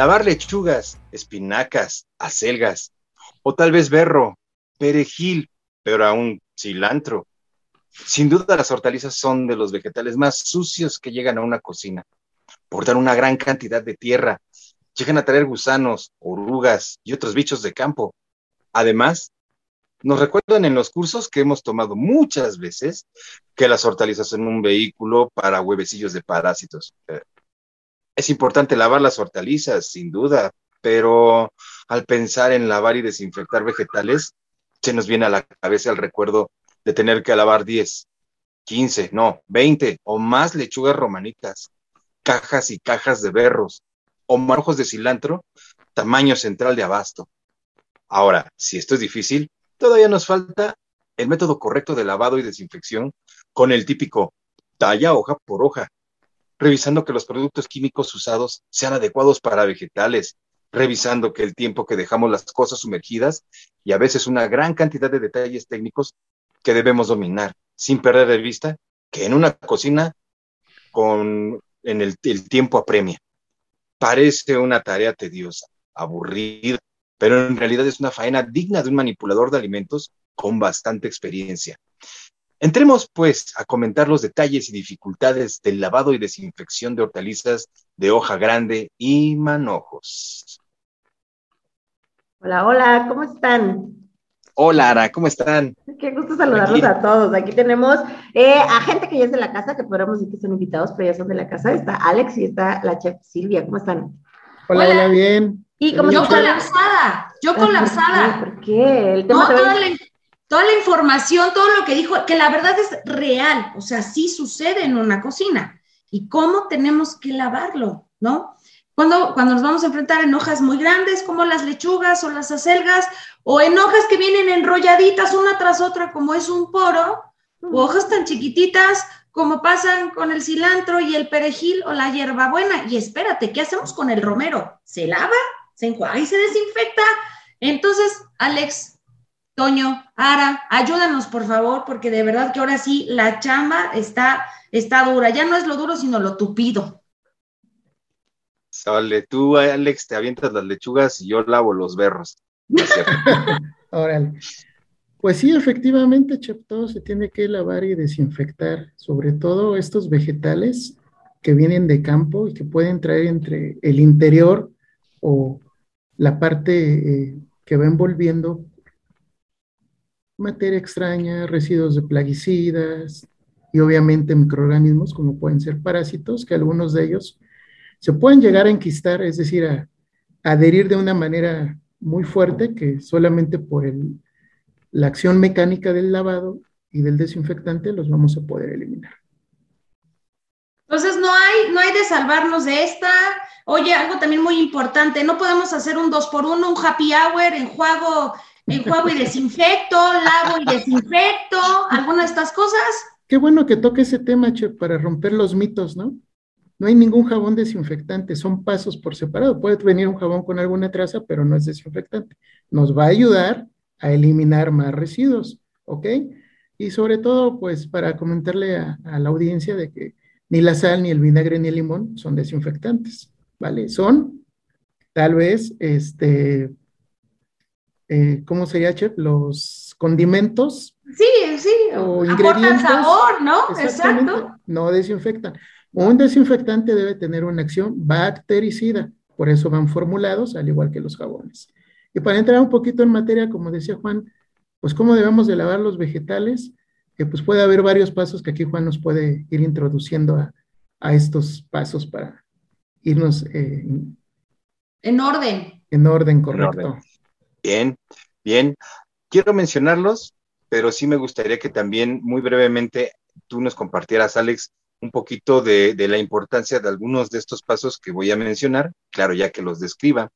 Lavar lechugas, espinacas, acelgas, o tal vez berro, perejil, pero aún cilantro. Sin duda las hortalizas son de los vegetales más sucios que llegan a una cocina. Portan una gran cantidad de tierra, llegan a traer gusanos, orugas y otros bichos de campo. Además, nos recuerdan en los cursos que hemos tomado muchas veces que las hortalizas son un vehículo para huevecillos de parásitos. Es importante lavar las hortalizas, sin duda, pero al pensar en lavar y desinfectar vegetales, se nos viene a la cabeza el recuerdo de tener que lavar 10, 15, no, 20 o más lechugas romanitas, cajas y cajas de berros o marojos de cilantro, tamaño central de abasto. Ahora, si esto es difícil, todavía nos falta el método correcto de lavado y desinfección con el típico talla hoja por hoja, revisando que los productos químicos usados sean adecuados para vegetales, revisando que el tiempo que dejamos las cosas sumergidas y a veces una gran cantidad de detalles técnicos que debemos dominar, sin perder de vista que en una cocina con en el, el tiempo apremia. Parece una tarea tediosa, aburrida, pero en realidad es una faena digna de un manipulador de alimentos con bastante experiencia. Entremos, pues, a comentar los detalles y dificultades del lavado y desinfección de hortalizas de hoja grande y manojos. Hola, hola, ¿cómo están? Hola, Ara, ¿cómo están? Qué gusto saludarlos a todos. Aquí tenemos eh, a gente que ya es de la casa, que podríamos decir que son invitados, pero ya son de la casa. Está Alex y está la chef Silvia. ¿Cómo están? Hola, hola, bien. ¿Y cómo yo colapsada, yo colapsada. ¿Por qué? El tema no, toda la, toda la información, todo lo que dijo, que la verdad es real, o sea, sí sucede en una cocina. ¿Y cómo tenemos que lavarlo, no? Cuando, cuando nos vamos a enfrentar en hojas muy grandes como las lechugas o las acelgas, o en hojas que vienen enrolladitas una tras otra como es un poro, o hojas tan chiquititas como pasan con el cilantro y el perejil o la hierbabuena. Y espérate, ¿qué hacemos con el romero? ¿Se lava? ¿Se enjuaga y se desinfecta? Entonces, Alex, Toño, Ara, ayúdanos por favor, porque de verdad que ahora sí la chamba está, está dura. Ya no es lo duro, sino lo tupido. Sale, tú, Alex, te avientas las lechugas y yo lavo los berros. Órale. Pues sí, efectivamente, Chep, todo se tiene que lavar y desinfectar, sobre todo estos vegetales que vienen de campo y que pueden traer entre el interior o la parte eh, que va envolviendo materia extraña, residuos de plaguicidas y obviamente microorganismos como pueden ser parásitos, que algunos de ellos se pueden llegar a enquistar, es decir, a, adherir de una manera muy fuerte que solamente por la acción mecánica del lavado y del desinfectante los vamos a poder eliminar. Entonces no hay, no hay de salvarnos de esta. Oye, algo también muy importante, no podemos hacer un dos por uno, un happy hour, enjuago enjuago y desinfecto, lavo y desinfecto, alguna de estas cosas. Qué bueno que toque ese tema, Che, para romper los mitos, ¿no? No hay ningún jabón desinfectante, son pasos por separado. Puede venir un jabón con alguna traza, pero no es desinfectante. Nos va a ayudar a eliminar más residuos, ¿ok? Y sobre todo, pues, para comentarle a, a la audiencia de que ni la sal, ni el vinagre, ni el limón son desinfectantes, ¿vale? Son, tal vez, este, eh, ¿cómo sería, chef? Los condimentos. Sí, sí, o ingredientes. sabor, ¿no? Exacto. No desinfectan. Un desinfectante debe tener una acción bactericida, por eso van formulados al igual que los jabones. Y para entrar un poquito en materia, como decía Juan, pues cómo debemos de lavar los vegetales, que pues puede haber varios pasos que aquí Juan nos puede ir introduciendo a, estos pasos para irnos eh, en orden. En orden, correcto. Bien, bien. Quiero mencionarlos pero sí me gustaría que también muy brevemente tú nos compartieras, Alex, un poquito de, la importancia de algunos de estos pasos que voy a mencionar, claro, ya que los describa,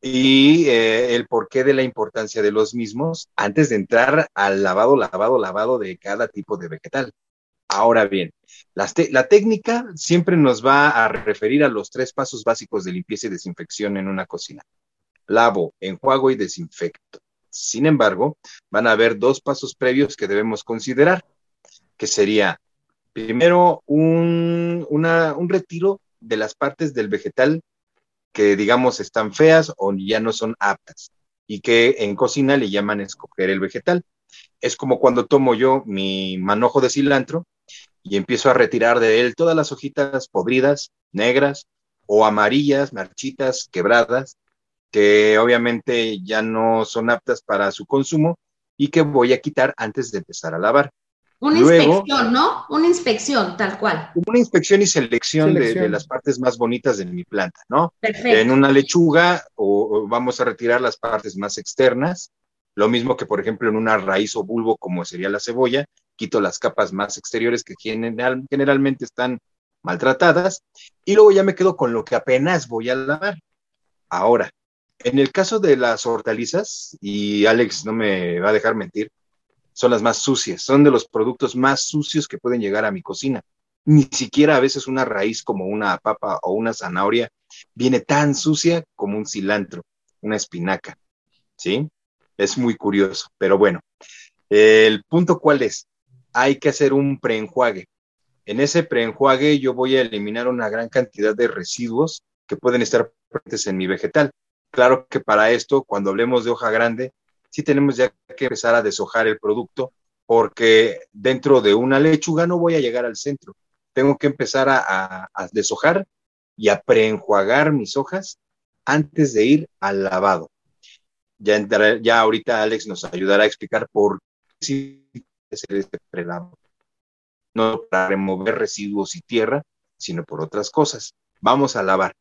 y eh, el porqué de la importancia de los mismos antes de entrar al lavado, lavado, lavado de cada tipo de vegetal. Ahora bien, la, la, técnica siempre nos va a referir a los tres pasos básicos de limpieza y desinfección en una cocina. Lavo, enjuago y desinfecto. Sin embargo, van a haber dos pasos previos que debemos considerar, que sería primero un, un retiro de las partes del vegetal que digamos están feas o ya no son aptas y que en cocina le llaman escoger el vegetal. Es como cuando tomo yo mi manojo de cilantro y empiezo a retirar de él todas las hojitas podridas, negras o amarillas, marchitas, quebradas, que obviamente ya no son aptas para su consumo y que voy a quitar antes de empezar a lavar. Una inspección, ¿no? Una inspección, tal cual. Una inspección y selección, De, las partes más bonitas de mi planta, ¿no? Perfecto. En una lechuga o, vamos a retirar las partes más externas, lo mismo que, por ejemplo, en una raíz o bulbo como sería la cebolla, quito las capas más exteriores que generalmente están maltratadas y luego ya me quedo con lo que apenas voy a lavar. Ahora, en el caso de las hortalizas, y Alex no me va a dejar mentir, son las más sucias, son de los productos más sucios que pueden llegar a mi cocina. Ni siquiera a veces una raíz como una papa o una zanahoria viene tan sucia como un cilantro, una espinaca. ¿Sí? Es muy curioso, pero bueno. El punto cuál es? Hay que hacer un preenjuague. En ese preenjuague yo voy a eliminar una gran cantidad de residuos que pueden estar presentes en mi vegetal. Claro que para esto, cuando hablemos de hoja grande, sí tenemos ya que empezar a deshojar el producto porque dentro de una lechuga no voy a llegar al centro. Tengo que empezar a, deshojar y a preenjuagar mis hojas antes de ir al lavado. Ya, ahorita Alex nos ayudará a explicar por qué hacer este prelavado. No para remover residuos y tierra, sino por otras cosas. Vamos a lavar.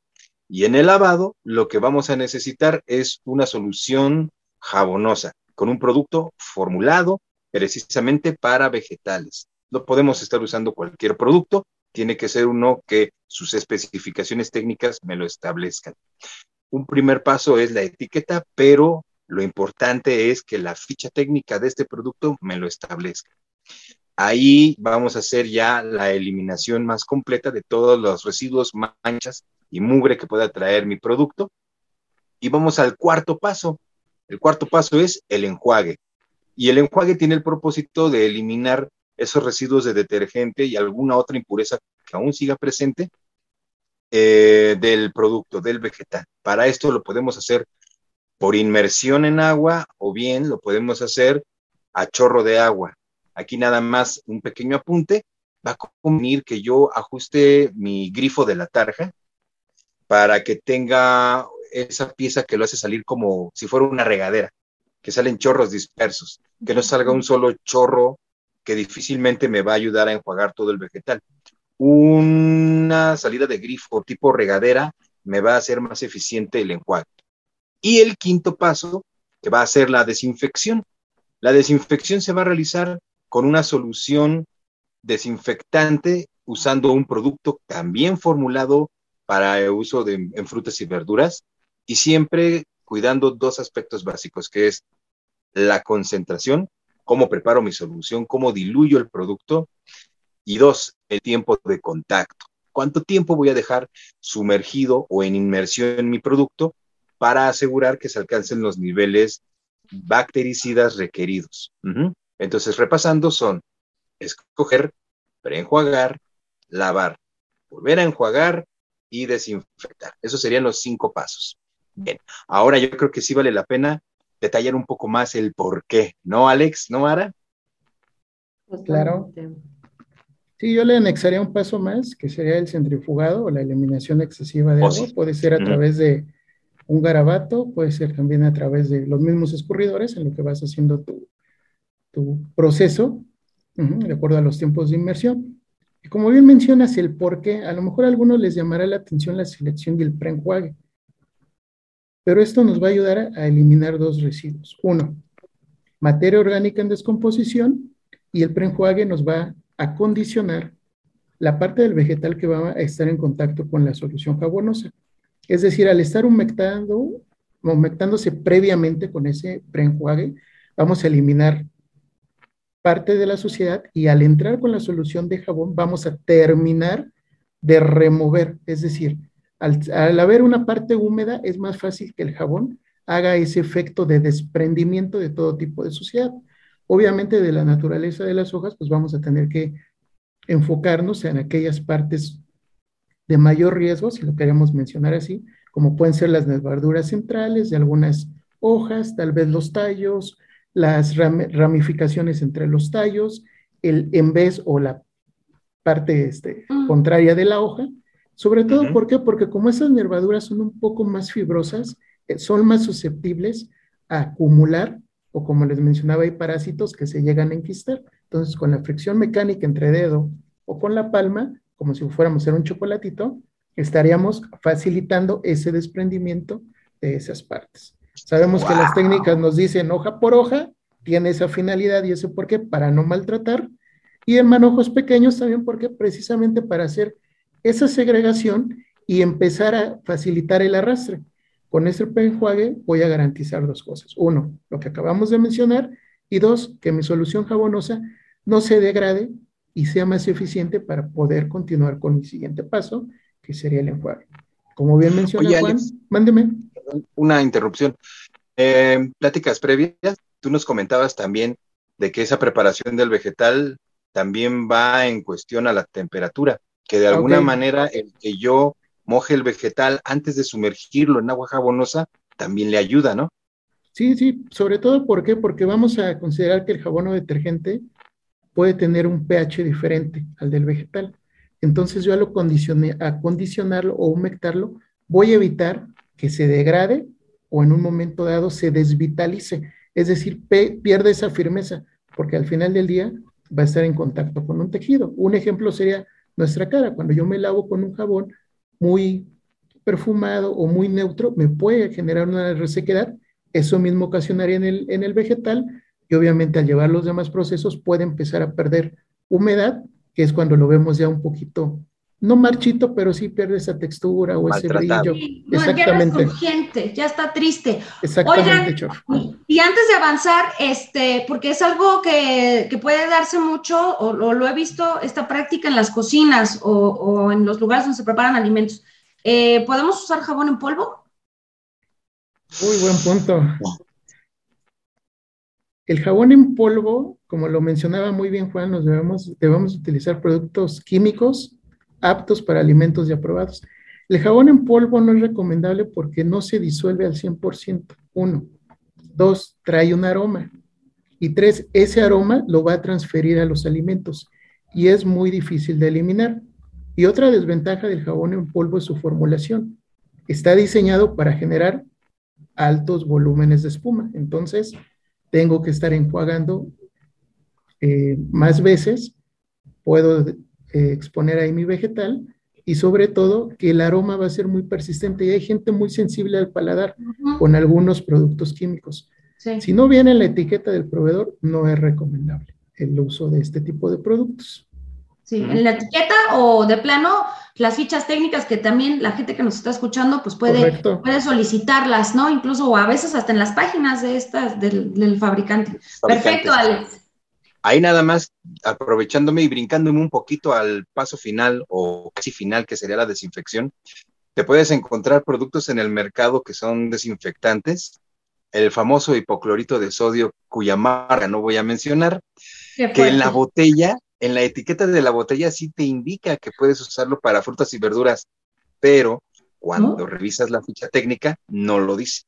Y en el lavado, lo que vamos a necesitar es una solución jabonosa, con un producto formulado precisamente para vegetales. No podemos estar usando cualquier producto, tiene que ser uno que sus especificaciones técnicas me lo establezcan. Un primer paso es la etiqueta, pero lo importante es que la ficha técnica de este producto me lo establezca. Ahí vamos a hacer ya la eliminación más completa de todos los residuos, manchas y mugre que pueda traer mi producto. Y vamos al cuarto paso, el cuarto paso es el enjuague. Y el enjuague tiene el propósito de eliminar esos residuos de detergente y alguna otra impureza que aún siga presente eh, del producto, del vegetal. Para esto lo podemos hacer por inmersión en agua o bien lo podemos hacer a chorro de agua. Aquí nada más un pequeño apunte. Va a convenir que yo ajuste mi grifo de la tarja para que tenga esa pieza que lo hace salir como si fuera una regadera, que salen chorros dispersos, que no salga un solo chorro que difícilmente me va a ayudar a enjuagar todo el vegetal. Una salida de grifo tipo regadera me va a hacer más eficiente el enjuague. Y el quinto paso, que va a ser la desinfección. La desinfección se va a realizar con una solución desinfectante usando un producto también formulado para el uso de, en frutas y verduras, y siempre cuidando dos aspectos básicos, que es la concentración, cómo preparo mi solución, cómo diluyo el producto, y dos, el tiempo de contacto. ¿Cuánto tiempo voy a dejar sumergido o en inmersión mi producto para asegurar que se alcancen los niveles bactericidas requeridos? Entonces, repasando, son escoger, preenjuagar, lavar, volver a enjuagar y desinfectar. Esos serían los cinco pasos. Bien, ahora yo creo que sí vale la pena detallar un poco más el por qué, ¿no, Alex? ¿No, Ara? Claro. Sí, yo le anexaría un paso más, que sería el centrifugado o la eliminación excesiva de oh, agua. Puede ser a través de un garabato, puede ser también a través de los mismos escurridores en lo que vas haciendo tu, tu proceso, de acuerdo a los tiempos de inmersión. Y como bien mencionas el por qué, a lo mejor a algunos les llamará la atención la selección del preenjuague. Pero esto nos va a ayudar a eliminar dos residuos. Uno, materia orgánica en descomposición y el preenjuague nos va a condicionar la parte del vegetal que va a estar en contacto con la solución jabonosa. Es decir, al estar humectando, humectándose previamente con ese preenjuague, vamos a eliminar parte de la suciedad y al entrar con la solución de jabón vamos a terminar de remover, es decir, al, al, haber una parte húmeda es más fácil que el jabón haga ese efecto de desprendimiento de todo tipo de suciedad. Obviamente de la naturaleza de las hojas, pues vamos a tener que enfocarnos en aquellas partes de mayor riesgo, si lo queremos mencionar así, como pueden ser las nervaduras centrales de algunas hojas, tal vez los tallos, las ramificaciones entre los tallos, el en vez o la parte este, mm. contraria de la hoja. Sobre todo, ¿por qué? Porque como esas nervaduras son un poco más fibrosas, eh, son más susceptibles a acumular, o como les mencionaba, hay parásitos que se llegan a enquistar. Entonces, con la fricción mecánica entre dedo o con la palma, como si fuéramos a hacer un chocolatito, estaríamos facilitando ese desprendimiento de esas partes. Sabemos que las técnicas nos dicen hoja por hoja, tiene esa finalidad y ese por qué, para no maltratar, y en manojos pequeños también porque precisamente para hacer esa segregación y empezar a facilitar el arrastre. Con ese enjuague voy a garantizar dos cosas. Uno, lo que acabamos de mencionar, y dos, que mi solución jabonosa no se degrade y sea más eficiente para poder continuar con mi siguiente paso, que sería el enjuague. Como bien menciona Juan, mándeme. Una interrupción. Eh, pláticas previas, tú nos comentabas también de que esa preparación del vegetal también va en cuestión a la temperatura, que de alguna manera el que yo moje el vegetal antes de sumergirlo en agua jabonosa también le ayuda, ¿no? Sí, sí, sobre todo ¿por qué? porque vamos a considerar que el jabón o detergente puede tener un pH diferente al del vegetal. Entonces yo al acondicionarlo o humectarlo, voy a evitar que se degrade o en un momento dado se desvitalice, es decir, pierde esa firmeza, porque al final del día va a estar en contacto con un tejido. Un ejemplo sería nuestra cara. Cuando yo me lavo con un jabón muy perfumado o muy neutro, me puede generar una resequedad. Eso mismo ocasionaría en el, en el vegetal y obviamente al llevar los demás procesos puede empezar a perder humedad, que es cuando lo vemos ya un poquito no marchito, pero sí pierde esa textura o ese brillo. Exactamente. Ya, ya está triste. Exactamente, y antes de avanzar, este, porque es algo que, puede darse mucho, o, lo he visto, esta práctica en las cocinas o, en los lugares donde se preparan alimentos. Eh, ¿Podemos usar jabón en polvo? Muy buen punto. El jabón en polvo, como lo mencionaba muy bien Juan, nos debemos, debemos utilizar productos químicos aptos para alimentos ya aprobados. El jabón en polvo no es recomendable porque no se disuelve al 100%. Uno. Dos, trae un aroma. Y tres, ese aroma lo va a transferir a los alimentos y es muy difícil de eliminar. Y otra desventaja del jabón en polvo es su formulación. Está diseñado para generar altos volúmenes de espuma. Entonces, tengo que estar enjuagando eh, más veces. Puedo eh, exponer ahí mi vegetal y sobre todo que el aroma va a ser muy persistente y hay gente muy sensible al paladar con algunos productos químicos. Si no viene en la etiqueta del proveedor, no es recomendable el uso de este tipo de productos. Sí, en la etiqueta o de plano las fichas técnicas que también la gente que nos está escuchando pues puede, puede solicitarlas, ¿no? Incluso o a veces hasta en las páginas de estas del, fabricante. Perfecto, Alex. Ahí nada más, aprovechándome y brincándome un poquito al paso final o casi final, que sería la desinfección, te puedes encontrar productos en el mercado que son desinfectantes, el famoso hipoclorito de sodio, cuya marca no voy a mencionar, que en la botella, en la etiqueta de la botella sí te indica que puedes usarlo para frutas y verduras, pero cuando revisas la ficha técnica no lo dice.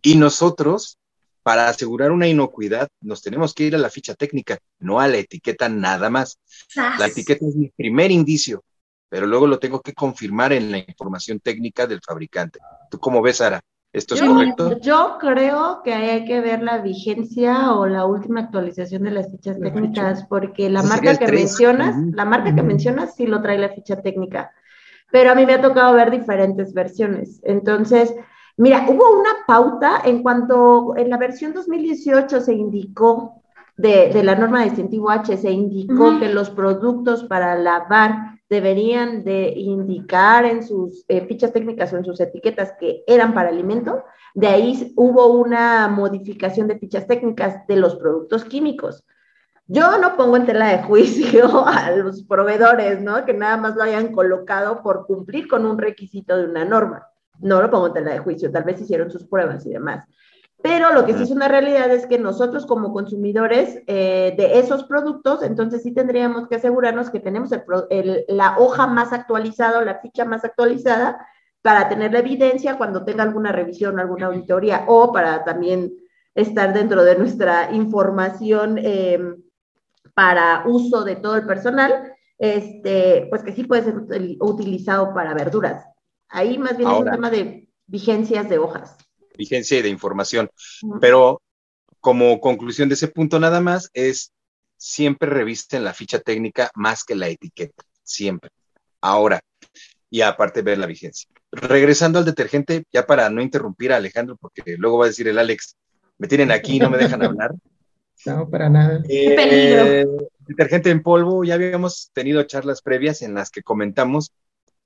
Y nosotros para asegurar una inocuidad, nos tenemos que ir a la ficha técnica, no a la etiqueta nada más. La etiqueta es mi primer indicio, pero luego lo tengo que confirmar en la información técnica del fabricante. ¿Tú cómo ves, Sara? ¿Esto es correcto? Yo creo que hay que ver la vigencia o la última actualización de las fichas técnicas, porque la marca que mencionas, la marca que mencionas sí lo trae la ficha técnica, pero a mí me ha tocado ver diferentes versiones. Entonces, Mira, hubo una pauta en cuanto en la versión 2018 se indicó de, la norma distintivo H, se indicó que los productos para lavar deberían de indicar en sus eh, fichas técnicas o en sus etiquetas que eran para alimento. De ahí hubo una modificación de fichas técnicas de los productos químicos. Yo no pongo en tela de juicio a los proveedores, ¿no? Que nada más lo hayan colocado por cumplir con un requisito de una norma. No lo pongo en tela de juicio, tal vez hicieron sus pruebas y demás. Pero lo que sí es una realidad es que nosotros como consumidores eh, de esos productos, entonces sí tendríamos que asegurarnos que tenemos la hoja más actualizada o la ficha más actualizada para tener la evidencia cuando tenga alguna revisión, alguna auditoría o para también estar dentro de nuestra información em, para uso de todo el personal, este, pues que sí puede ser utilizado para verduras. Ahí más bien es un tema de vigencias de hojas. Vigencia y de información. Pero como conclusión de ese punto nada más es siempre revisten la ficha técnica más que la etiqueta, siempre. Ahora, y aparte ver la vigencia. Regresando al detergente, ya para no interrumpir a Alejandro, porque luego va a decir el Alex, me tienen aquí y no me dejan hablar. No, para nada. Qué peligro. Eh, detergente en polvo, ya habíamos tenido charlas previas en las que comentamos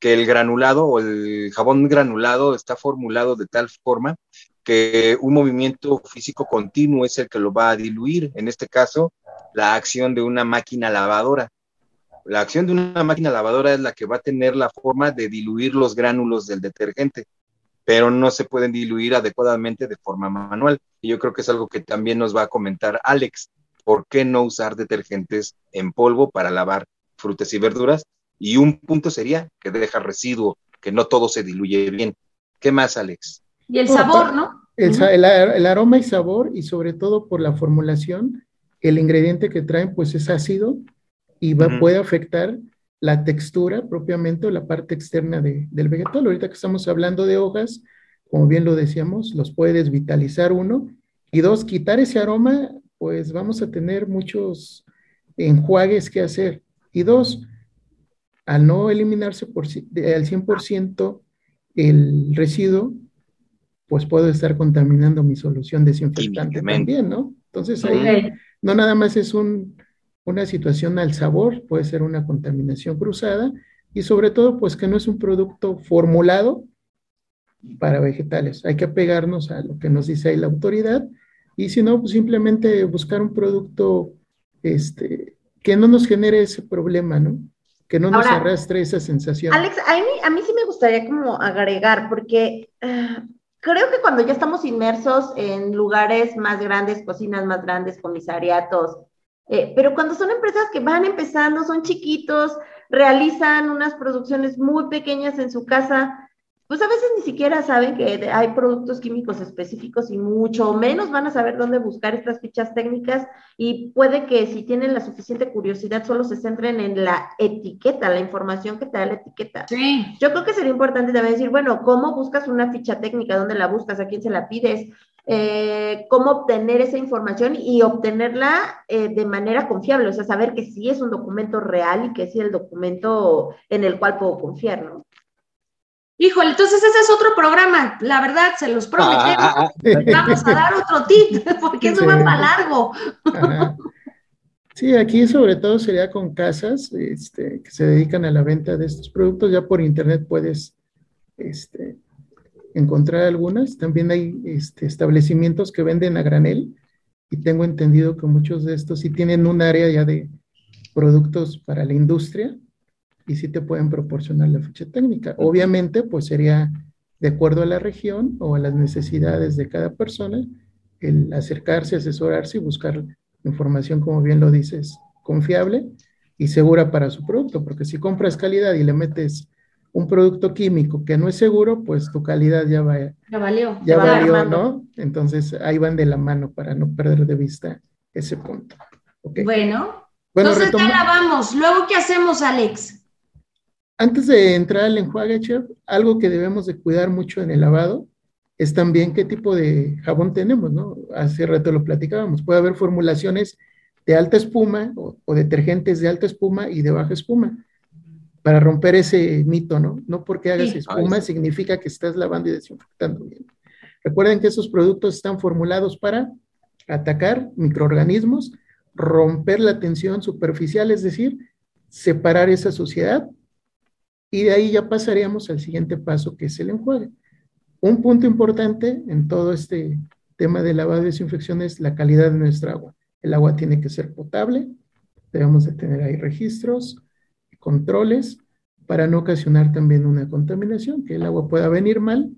que el granulado o el jabón granulado está formulado de tal forma que un movimiento físico continuo es el que lo va a diluir. En este caso, la acción de una máquina lavadora. La acción de una máquina lavadora es la que va a tener la forma de diluir los gránulos del detergente, pero no se pueden diluir adecuadamente de forma manual. Y yo creo que es algo que también nos va a comentar Alex. ¿Por qué no usar detergentes en polvo para lavar frutas y verduras? Y un punto sería que deja residuo, que no todo se diluye bien. ¿Qué más, Alex? Y el sabor, ¿no? El, aroma y sabor, y sobre todo por la formulación, el ingrediente que traen, pues es ácido y va, puede afectar la textura propiamente o la parte externa del vegetal. Ahorita que estamos hablando de hojas, como bien lo decíamos, los puede desvitalizar uno. Y dos, quitar ese aroma, pues vamos a tener muchos enjuagues que hacer. Y dos, al no eliminarse por, al 100% el residuo, pues puedo estar contaminando mi solución desinfectante también, ¿no? Entonces ahí no nada más es un, una situación al sabor, puede ser una contaminación cruzada y sobre todo pues que no es un producto formulado para vegetales. Hay que apegarnos a lo que nos dice ahí la autoridad y si no, pues simplemente buscar un producto este, que no nos genere ese problema, ¿no? Que no nos arrastre esa sensación. Alex, a mí, a mí sí me gustaría como agregar, porque ah, creo que cuando ya estamos inmersos en lugares más grandes, cocinas más grandes, comisariatos, eh, pero cuando son empresas que van empezando, son chiquitos, realizan unas producciones muy pequeñas en su casa, pues a veces ni siquiera saben que hay productos químicos específicos y mucho menos van a saber dónde buscar estas fichas técnicas y puede que si tienen la suficiente curiosidad solo se centren en la etiqueta, la información que te da la etiqueta. Sí. Yo creo que sería importante también decir, bueno, ¿cómo buscas una ficha técnica? ¿Dónde la buscas? ¿A quién se la pides? Eh, cómo obtener esa información y obtenerla eh, de manera confiable, o sea, saber que sí es un documento real y que sí es el documento en el cual puedo confiar, ¿no? Híjole, entonces ese es otro programa, la verdad, se los prometemos. Ah, ah, ah. Vamos a dar otro tip, porque eso va para largo. Sí, aquí sobre todo sería con casas este, que se dedican a la venta de estos productos. Ya por internet puedes este, encontrar algunas. También hay este, establecimientos que venden a granel y tengo entendido que muchos de estos sí tienen un área ya de productos para la industria y sí te pueden proporcionar la ficha técnica. Obviamente, pues sería de acuerdo a la región o a las necesidades de cada persona, el acercarse, asesorarse y buscar información, como bien lo dices, confiable y segura para su producto, porque si compras calidad y le metes un producto químico que no es seguro, pues tu calidad ya va. Ya valió. Ya valió, ¿no? Entonces ahí van de la mano para no perder de vista ese punto. Bueno, bueno, entonces ya la vamos. Luego, ¿qué hacemos, Alex? Antes de entrar al enjuague, chef, algo que debemos de cuidar mucho en el lavado es también qué tipo de jabón tenemos, ¿no? Hace rato lo platicábamos. Puede haber formulaciones de alta espuma o, detergentes de alta espuma y de baja espuma para romper ese mito, ¿no? No porque hagas espuma significa que estás lavando y desinfectando bien. Recuerden que esos productos están formulados para atacar microorganismos, romper la tensión superficial, es decir, separar esa suciedad y de ahí ya pasaríamos al siguiente paso que es el enjuague. Un punto importante en todo este tema de lavado y desinfección es la calidad de nuestra agua. El agua tiene que ser potable, debemos de tener ahí registros, controles para no ocasionar también una contaminación, que el agua pueda venir mal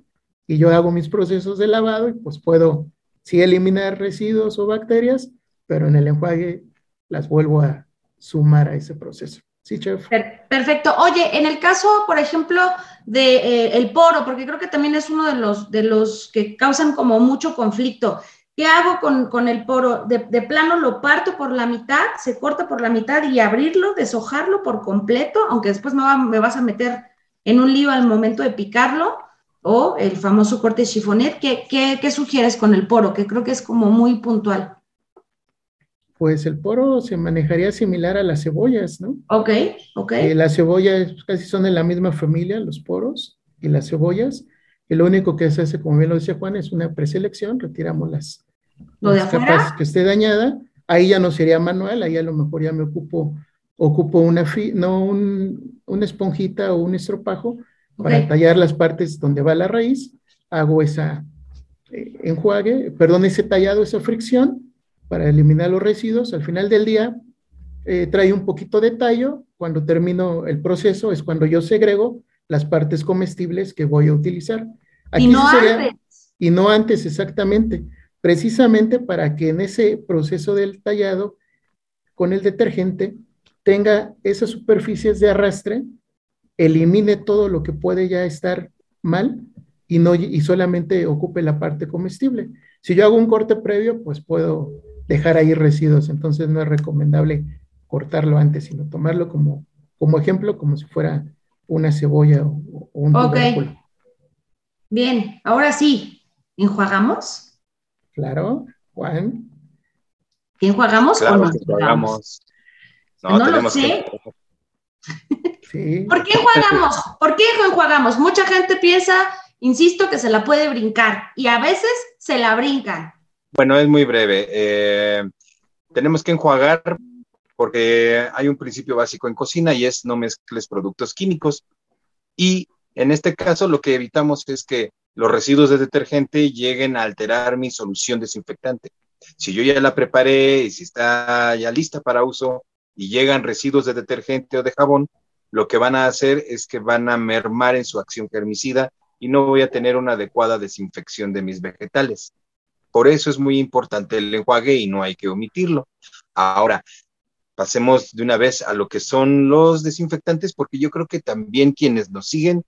y yo hago mis procesos de lavado y pues puedo sí eliminar residuos o bacterias, pero en el enjuague las vuelvo a sumar a ese proceso. Sí, chef. Perfecto. Oye, en el caso, por ejemplo, de eh, el poro, porque creo que también es uno de los, de los que causan como mucho conflicto. ¿Qué hago con, el poro? De, plano lo parto por la mitad, se corta por la mitad y abrirlo, deshojarlo por completo, aunque después me, vas a meter en un lío al momento de picarlo, o el famoso corte chifonet. ¿Qué, qué sugieres con el poro? Que creo que es como muy puntual. Pues el poro se manejaría similar a las cebollas, ¿no? Ok, ok. Eh, las cebollas casi son de la misma familia, los poros y las cebollas. Y lo único que se hace, como bien lo decía Juan, es una preselección, retiramos las, capas que esté dañada. Ahí ya no sería manual, ahí a lo mejor ya me ocupo, ocupo una, fi, no un, una esponjita o un estropajo para tallar las partes donde va la raíz. Hago esa eh, enjuague, perdón, ese tallado, esa fricción para eliminar los residuos. Al final del día eh, trae un poquito de tallo. Cuando termino el proceso es cuando yo segrego las partes comestibles que voy a utilizar. y no antes. Y no antes, exactamente. Precisamente para que en ese proceso del tallado con el detergente tenga esas superficies de arrastre, elimine todo lo que puede ya estar mal y, no, y solamente ocupe la parte comestible. Si yo hago un corte previo, pues puedo dejar ahí residuos. Entonces no es recomendable cortarlo antes, sino tomarlo como, como ejemplo, como si fuera una cebolla o, un Ok. Bien, ahora sí, ¿enjuagamos? Claro, Juan. ¿Enjuagamos claro, o no enjuagamos? No, no lo sé. ¿Por qué enjuagamos? ¿Por qué enjuagamos? Mucha gente piensa, insisto, que se la puede brincar y a veces se la brincan. Bueno, es muy breve. Eh, tenemos que enjuagar porque hay un principio básico en cocina y es no mezcles productos químicos. Y en este caso lo que evitamos es que los residuos de detergente lleguen a alterar mi solución desinfectante. Si yo ya la preparé y si está ya lista para uso y llegan residuos de detergente o de jabón, lo que van a hacer es que van a mermar en su acción germicida y no voy a tener una adecuada desinfección de mis vegetales. Por eso es muy importante el enjuague y no hay que omitirlo. Ahora, pasemos de una vez a lo que son los desinfectantes, porque yo creo que también quienes nos siguen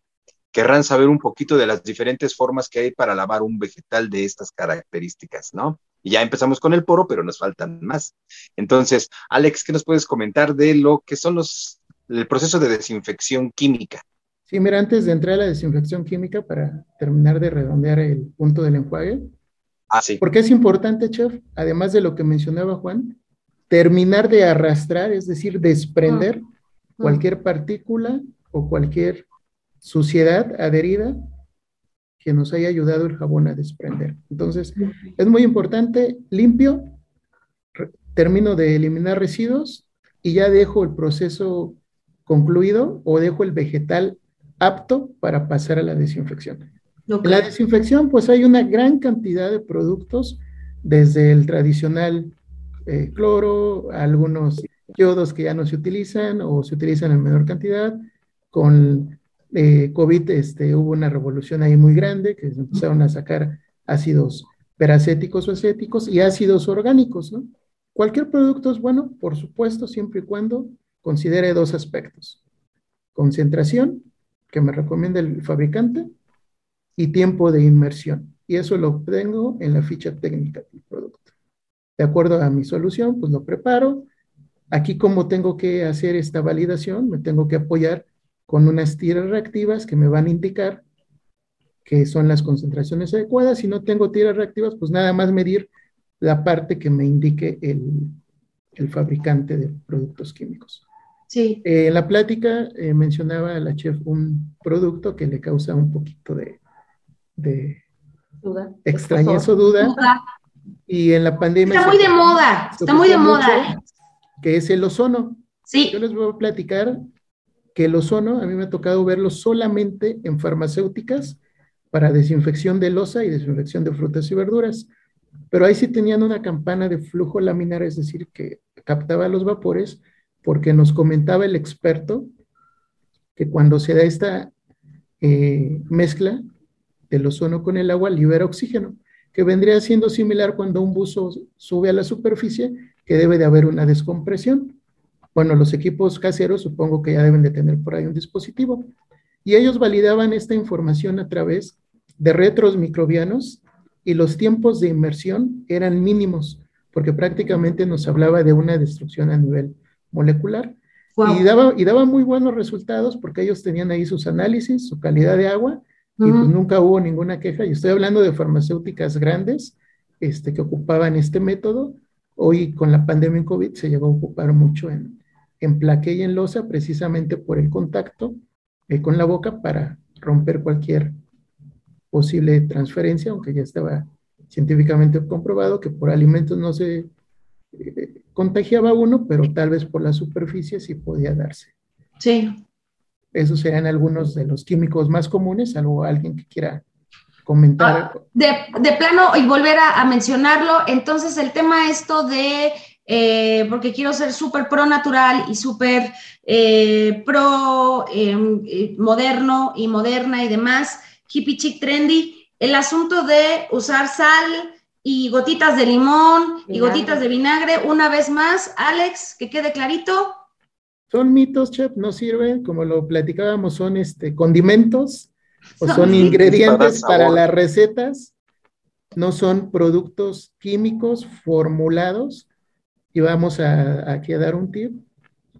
querrán saber un poquito de las diferentes formas que hay para lavar un vegetal de estas características, ¿no? Y ya empezamos con el poro, pero nos faltan más. Entonces, Alex, ¿qué nos puedes comentar de lo que son los, el proceso de desinfección química? Sí, mira, antes de entrar a la desinfección química, para terminar de redondear el punto del enjuague, Ah, sí. Porque es importante, chef, además de lo que mencionaba Juan, terminar de arrastrar, es decir, desprender ah, ah. cualquier partícula o cualquier suciedad adherida que nos haya ayudado el jabón a desprender. Entonces, es muy importante, limpio, termino de eliminar residuos y ya dejo el proceso concluido o dejo el vegetal apto para pasar a la desinfección. En la desinfección, pues hay una gran cantidad de productos, desde el tradicional eh, cloro, algunos yodos que ya no se utilizan o se utilizan en menor cantidad. Con eh, COVID este, hubo una revolución ahí muy grande, que se empezaron a sacar ácidos peracéticos o acéticos y ácidos orgánicos, ¿no? Cualquier producto es bueno, por supuesto, siempre y cuando considere dos aspectos. Concentración, que me recomienda el fabricante, y tiempo de inmersión. Y eso lo obtengo en la ficha técnica del producto. De acuerdo a mi solución, pues lo preparo. Aquí como tengo que hacer esta validación, me tengo que apoyar con unas tiras reactivas que me van a indicar que son las concentraciones adecuadas. Si no tengo tiras reactivas, pues nada más medir la parte que me indique el, el fabricante de productos químicos. Sí. Eh, en la plática eh, mencionaba la chef un producto que le causa un poquito de, de duda. extrañez o duda. Y en la pandemia... Está muy de moda, está muy de moda. Que es el ozono. Sí. Yo les voy a platicar que el ozono, a mí me ha tocado verlo solamente en farmacéuticas para desinfección de losa y desinfección de frutas y verduras. Pero ahí sí tenían una campana de flujo laminar, es decir, que captaba los vapores, porque nos comentaba el experto que cuando se da esta eh, mezcla del ozono con el agua, libera oxígeno, que vendría siendo similar cuando un buzo sube a la superficie, que debe de haber una descompresión. Bueno, los equipos caseros supongo que ya deben de tener por ahí un dispositivo. Y ellos validaban esta información a través de retros microbianos y los tiempos de inmersión eran mínimos, porque prácticamente nos hablaba de una destrucción a nivel molecular. Y, daba, y daba muy buenos resultados porque ellos tenían ahí sus análisis, su calidad de agua, y pues nunca hubo ninguna queja. Y estoy hablando de farmacéuticas grandes este, que ocupaban este método. Hoy con la pandemia en COVID se llegó a ocupar mucho en, en plaque y en losa precisamente por el contacto eh, con la boca para romper cualquier posible transferencia, aunque ya estaba científicamente comprobado que por alimentos no se eh, contagiaba uno, pero tal vez por la superficie sí podía darse. Sí. Esos serían algunos de los químicos más comunes, algo alguien que quiera comentar. Ah, de, plano, y volver a, mencionarlo, entonces el tema esto de eh, porque quiero ser súper pro natural y súper eh, pro em, eh, moderno y moderna y demás, hippie chic trendy, el asunto de usar sal y gotitas de limón y gotitas de vinagre, una vez más, Alex, que quede clarito. Son mitos, chef, no sirven, como lo platicábamos, son este, condimentos o son ingredientes para las recetas, no son productos químicos formulados y vamos a, aquí a dar un tip.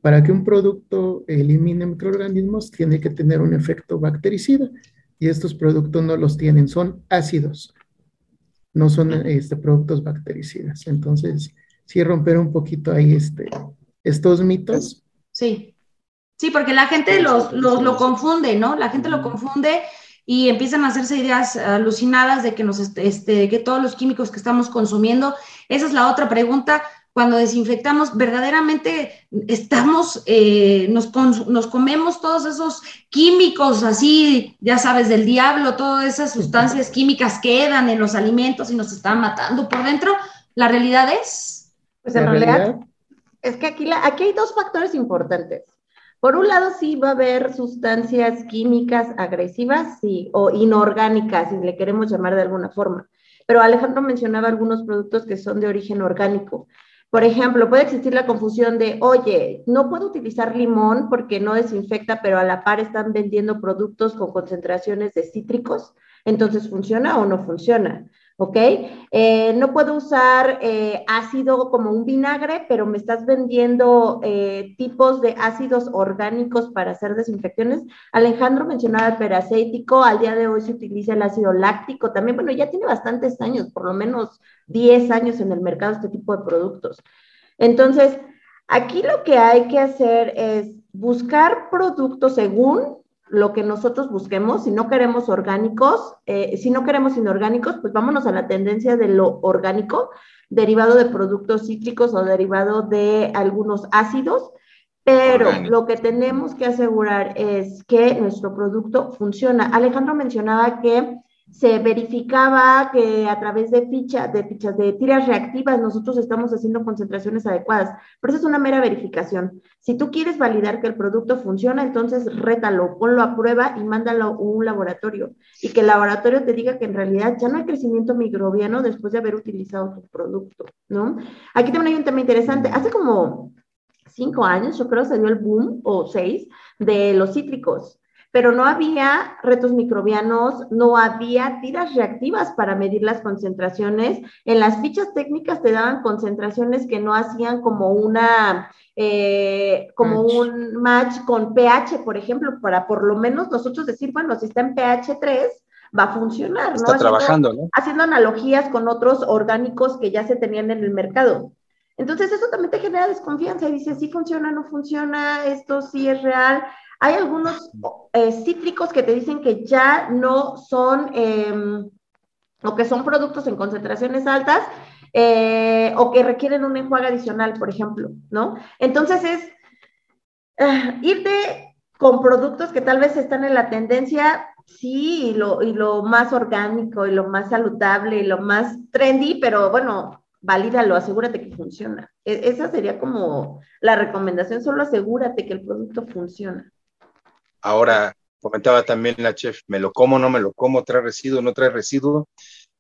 Para que un producto elimine microorganismos, tiene que tener un efecto bactericida. Y estos productos no los tienen, son ácidos, no son este, productos bactericidas. Entonces, sí romper un poquito ahí este, estos mitos. Sí, sí, porque la gente los, los, lo confunde, ¿no? La gente lo confunde y empiezan a hacerse ideas alucinadas de que, nos, este, que todos los químicos que estamos consumiendo, esa es la otra pregunta, cuando desinfectamos, verdaderamente estamos, eh, nos, nos, comemos todos esos químicos así, ya sabes, del diablo, todas esas sustancias químicas quedan en los alimentos y nos están matando por dentro. La realidad es... Pues en realidad, es que aquí, aquí hay dos factores importantes. Por un lado, sí va a haber sustancias químicas agresivas sí, o inorgánicas, si le queremos llamar de alguna forma. Pero Alejandro mencionaba algunos productos que son de origen orgánico. Por ejemplo, puede existir la confusión de, oye, no puedo utilizar limón porque no desinfecta, pero a la par están vendiendo productos con concentraciones de cítricos, entonces funciona o no funciona. ¿Ok? Eh, no puedo usar eh, ácido como un vinagre, pero me estás vendiendo eh, tipos de ácidos orgánicos para hacer desinfecciones. Alejandro mencionaba el peracético, al día de hoy se utiliza el ácido láctico también, bueno, ya tiene bastantes años, por lo menos 10 años en el mercado este tipo de productos. Entonces, aquí lo que hay que hacer es buscar productos según lo que nosotros busquemos, si no queremos orgánicos, eh, si no queremos inorgánicos, pues vámonos a la tendencia de lo orgánico, derivado de productos cítricos o derivado de algunos ácidos, pero lo que tenemos que asegurar es que nuestro producto funciona. Alejandro mencionaba que se verificaba que a través de fichas, de fichas de tiras reactivas, nosotros estamos haciendo concentraciones adecuadas. Pero eso es una mera verificación. Si tú quieres validar que el producto funciona, entonces rétalo, ponlo a prueba y mándalo a un laboratorio. Y que el laboratorio te diga que en realidad ya no hay crecimiento microbiano después de haber utilizado tu producto, ¿no? Aquí también hay un tema interesante. Hace como cinco años, yo creo, se dio el boom, o seis, de los cítricos pero no había retos microbianos, no había tiras reactivas para medir las concentraciones. En las fichas técnicas te daban concentraciones que no hacían como una, eh, como un match con pH, por ejemplo, para por lo menos nosotros decir, bueno, si está en pH 3, va a funcionar, está ¿no? trabajando, ¿no? Haciendo analogías con otros orgánicos que ya se tenían en el mercado. Entonces eso también te genera desconfianza y dices, sí funciona, no funciona, esto sí es real. Hay algunos eh, cítricos que te dicen que ya no son, em, o que son productos en concentraciones altas, eh, o que requieren un enjuague adicional, por ejemplo, ¿no? Entonces es uh, irte con productos que tal vez están en la tendencia, sí, y lo, y lo más orgánico, y lo más saludable, y lo más trendy, pero bueno, valídalo, asegúrate que funciona. E, esa sería como la recomendación, solo asegúrate que el producto funciona. Ahora, comentaba también la chef, me lo como, no me lo como, trae residuo, no trae residuo.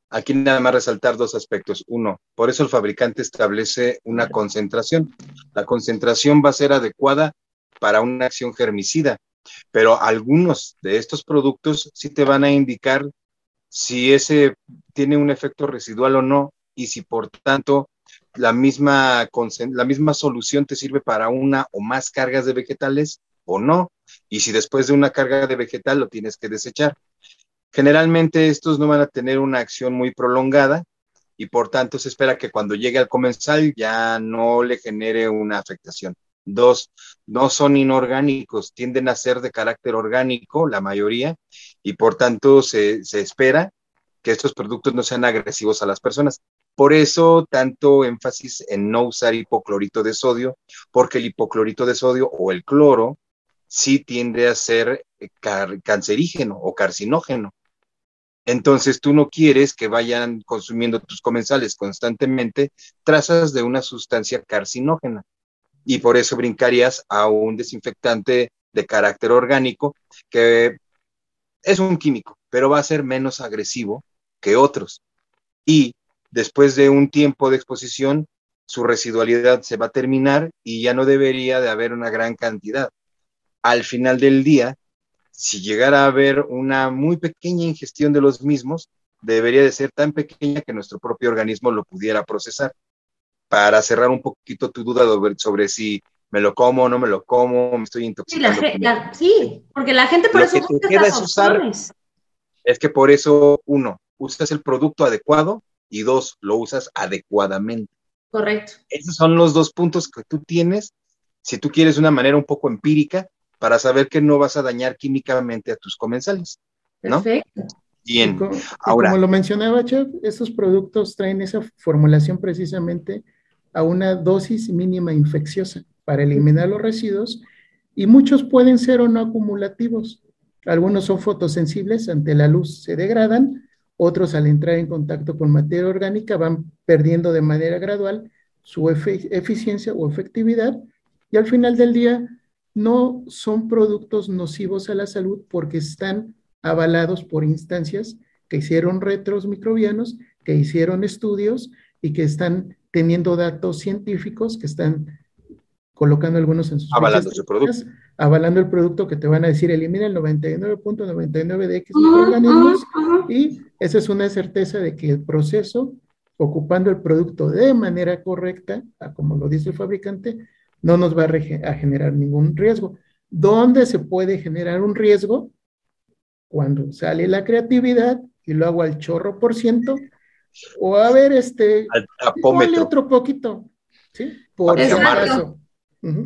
Aquí nada más resaltar dos aspectos. Uno, por eso el fabricante establece una concentración. La concentración va a ser adecuada para una acción germicida, pero algunos de estos productos sí te van a indicar si ese tiene un efecto residual o no y si por tanto la misma, la misma solución te sirve para una o más cargas de vegetales o no, y si después de una carga de vegetal lo tienes que desechar. Generalmente estos no van a tener una acción muy prolongada y por tanto se espera que cuando llegue al comensal ya no le genere una afectación. Dos, no son inorgánicos, tienden a ser de carácter orgánico, la mayoría, y por tanto se, se espera que estos productos no sean agresivos a las personas. Por eso tanto énfasis en no usar hipoclorito de sodio, porque el hipoclorito de sodio o el cloro sí tiende a ser eh, cancerígeno o carcinógeno. Entonces tú no quieres que vayan consumiendo tus comensales constantemente trazas de una sustancia carcinógena. Y por eso brincarías a un desinfectante de carácter orgánico que es un químico, pero va a ser menos agresivo que otros. Y después de un tiempo de exposición, su residualidad se va a terminar y ya no debería de haber una gran cantidad al final del día, si llegara a haber una muy pequeña ingestión de los mismos, debería de ser tan pequeña que nuestro propio organismo lo pudiera procesar. Para cerrar un poquito tu duda sobre si me lo como o no me lo como, me estoy intoxicando. Sí, porque la gente por eso que es usar, es que por eso, uno, usas el producto adecuado y dos, lo usas adecuadamente. Correcto. Esos son los dos puntos que tú tienes. Si tú quieres una manera un poco empírica para saber que no vas a dañar químicamente a tus comensales. ¿no? Perfecto. Bien. Como, Ahora, como lo mencionaba, Chef, estos productos traen esa formulación precisamente a una dosis mínima infecciosa para eliminar los residuos y muchos pueden ser o no acumulativos. Algunos son fotosensibles, ante la luz se degradan, otros al entrar en contacto con materia orgánica van perdiendo de manera gradual su eficiencia o efectividad y al final del día no son productos nocivos a la salud porque están avalados por instancias que hicieron retros microbianos, que hicieron estudios y que están teniendo datos científicos que están colocando algunos en sus avalando su producto. Avalando el producto que te van a decir elimina el 99.99 de X microorganismos y esa es una certeza de que el proceso, ocupando el producto de manera correcta, como lo dice el fabricante, no nos va a, generar ningún riesgo. ¿Dónde se puede generar un riesgo? Cuando sale la creatividad y lo hago al chorro por ciento, o a ver, este, al otro poquito, ¿sí? Por Exacto.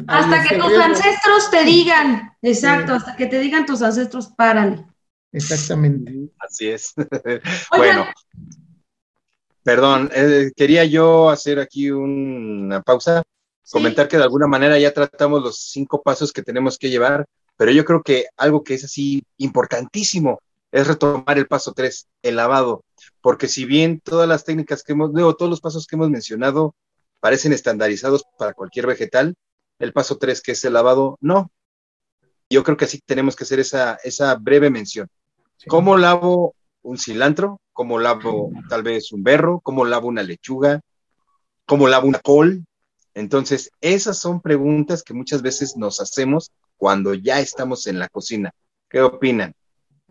Hasta que tus ancestros te digan, exacto, hasta que te digan tus ancestros, párale. Exactamente. Así es. bueno, perdón, eh, quería yo hacer aquí una pausa comentar que de alguna manera ya tratamos los cinco pasos que tenemos que llevar, pero yo creo que algo que es así importantísimo es retomar el paso tres, el lavado, porque si bien todas las técnicas que hemos, luego todos los pasos que hemos mencionado parecen estandarizados para cualquier vegetal, el paso tres, que es el lavado, no. Yo creo que así tenemos que hacer esa, esa breve mención. ¿Cómo lavo un cilantro? ¿Cómo lavo tal vez un berro? ¿Cómo lavo una lechuga? ¿Cómo lavo una col? Entonces, esas son preguntas que muchas veces nos hacemos cuando ya estamos en la cocina. ¿Qué opinan?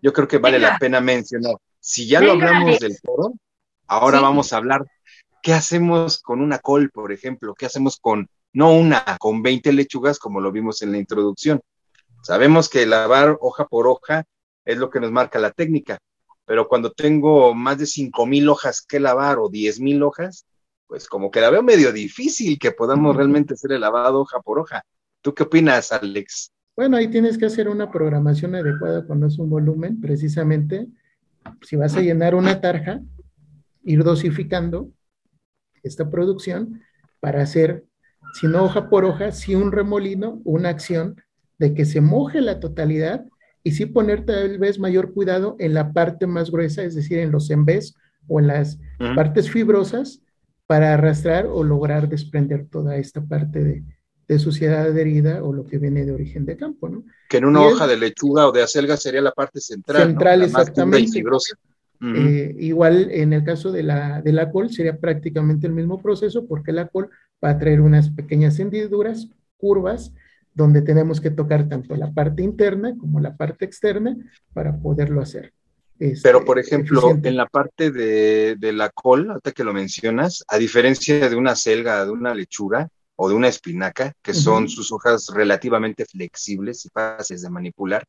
Yo creo que vale la pena mencionar. Si ya lo hablamos del foro, ahora vamos a hablar qué hacemos con una col, por ejemplo, qué hacemos con, no una, con 20 lechugas, como lo vimos en la introducción. Sabemos que lavar hoja por hoja es lo que nos marca la técnica, pero cuando tengo más de 5 mil hojas que lavar o 10 mil hojas, pues como que la veo medio difícil que podamos realmente hacer el lavado hoja por hoja. ¿Tú qué opinas, Alex? Bueno, ahí tienes que hacer una programación adecuada cuando es un volumen, precisamente. Si vas a llenar una tarja, ir dosificando esta producción para hacer, si no hoja por hoja, si un remolino, una acción de que se moje la totalidad y sí poner tal vez mayor cuidado en la parte más gruesa, es decir, en los embés o en las partes fibrosas para arrastrar o lograr desprender toda esta parte de, suciedad adherida o lo que viene de origen de campo, ¿no? Que en una hoja de lechuga o de acelga sería la parte central. Central, exactamente. fibrosa. Eh, igual en el caso de la, de la col sería prácticamente el mismo proceso porque la col va a traer unas pequeñas hendiduras, curvas, donde tenemos que tocar tanto la parte interna como la parte externa para poderlo hacer. Este, Pero, por ejemplo, en la parte de, la col, hasta que lo mencionas, a diferencia de una selga, de una lechuga o de una espinaca, que son sus hojas relativamente flexibles y fáciles de manipular,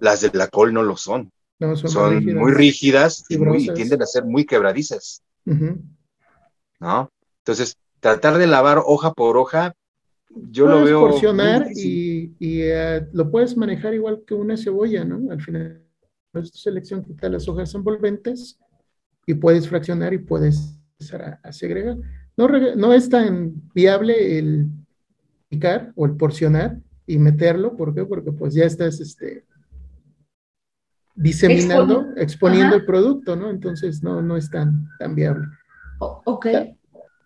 las de la col no lo son. son, muy rígidas y, tienden a ser muy quebradizas. ¿No? Entonces, tratar de lavar hoja por hoja, yo lo veo. porcionar y, y eh, lo puedes manejar igual que una cebolla, ¿no? Al final tu selección quita las hojas envolventes y puedes fraccionar y puedes empezar a, segregar. No, no, es tan viable el picar o el porcionar y meterlo, ¿por qué? Porque pues ya estás este, diseminando, exponiendo el producto, ¿no? Entonces no, no es tan, tan viable. ok.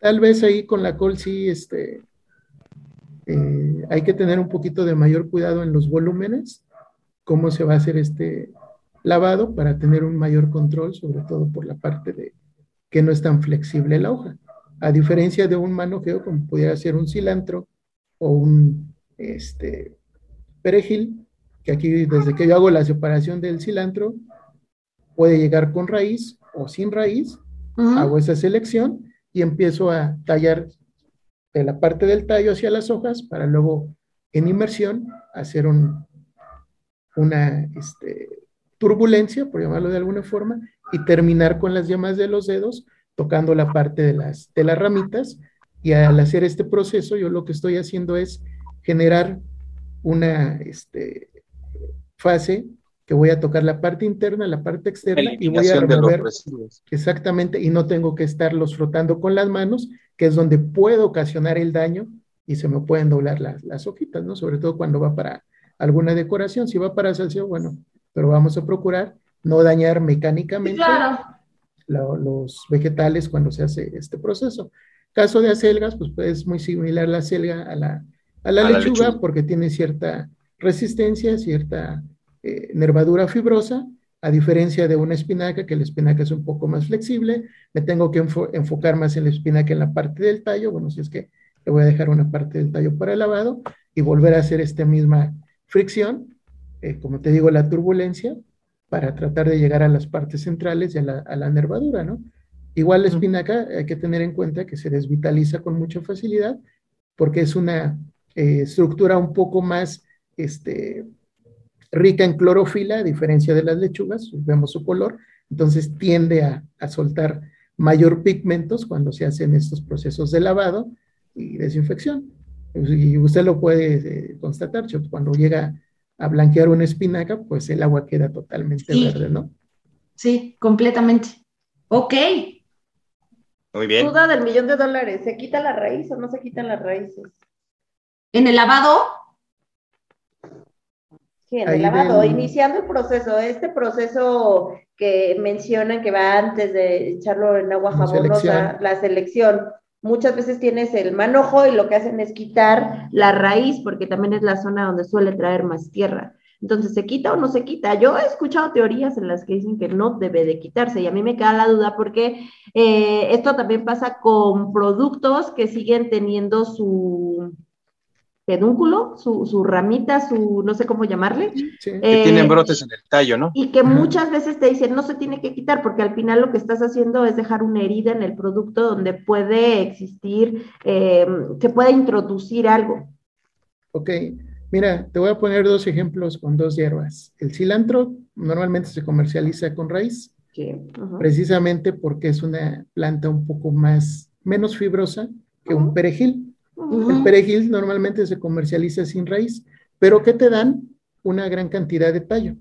Tal, vez ahí con la col sí, este, eh, hay que tener un poquito de mayor cuidado en los volúmenes, cómo se va a hacer este, lavado para tener un mayor control, sobre todo por la parte de que no es tan flexible la hoja. A diferencia de un manojeo, como pudiera ser un cilantro o un este, perejil, que aquí desde que yo hago la separación del cilantro, puede llegar con raíz o sin raíz, hago esa selección y empiezo a tallar de la parte del tallo hacia las hojas para luego en inmersión hacer un, una, este, turbulencia, por llamarlo de alguna forma, y terminar con las llamas de los dedos, tocando la parte de las, de las ramitas. Y al hacer este proceso, yo lo que estoy haciendo es generar una este, fase que voy a tocar la parte interna, la parte externa y voy a remover exactamente y no tengo que estarlos frotando con las manos, que es donde puedo ocasionar el daño y se me pueden doblar las, las hojitas, ¿no? Sobre todo cuando va para alguna decoración, si va para salseo, bueno, pero vamos a procurar no dañar mecánicamente los vegetales cuando se hace este proceso. Caso de acelgas, pues, pues es muy similar la acelga a la, a la, lechuga, porque tiene cierta resistencia, cierta eh, nervadura fibrosa, a diferencia de una espinaca, que la espinaca es un poco más flexible, me tengo que enfocar más en la espinaca en la parte del tallo, bueno, si es que le voy a dejar una parte del tallo para el lavado y volver a hacer esta misma fricción eh, como te digo, la turbulencia para tratar de llegar a las partes centrales y a la, nervadura, ¿no? Igual la espinaca hay que tener en cuenta que se desvitaliza con mucha facilidad porque es una eh, estructura un poco más este, rica en clorofila, a diferencia de las lechugas, vemos su color, entonces tiende a, soltar mayor pigmentos cuando se hacen estos procesos de lavado y desinfección. Y usted lo puede eh, constatar, cuando llega a blanquear una espinaca, pues el agua queda totalmente verde, ¿no? Sí, completamente. Ok. Muy bien. Duda del millón de dólares, ¿se quita la raíz o no se quitan las raíces? ¿En el lavado? Sí, en el lavado, iniciando el proceso, este proceso que mencionan que va antes de echarlo en agua jabonosa, la selección, muchas veces tienes el manojo y lo que hacen es quitar la raíz, porque también es la zona donde suele traer más tierra. Entonces, ¿se quita o no se quita? Yo he escuchado teorías en las que dicen que no debe de quitarse y a mí me queda la duda porque eh, esto también pasa con productos que siguen teniendo su, pedúnculo, su, su, ramita, su no sé cómo llamarle. que tienen eh, brotes en el tallo, ¿no? Y que muchas veces te dicen no se tiene que quitar porque al final lo que estás haciendo es dejar una herida en el producto donde puede existir, eh, se puede introducir algo. Ok, mira, te voy a poner dos ejemplos con dos hierbas. El cilantro normalmente se comercializa con raíz, precisamente porque es una planta un poco más, menos fibrosa que un perejil. El perejil normalmente se comercializa sin raíz, pero que te dan una gran cantidad de tallo.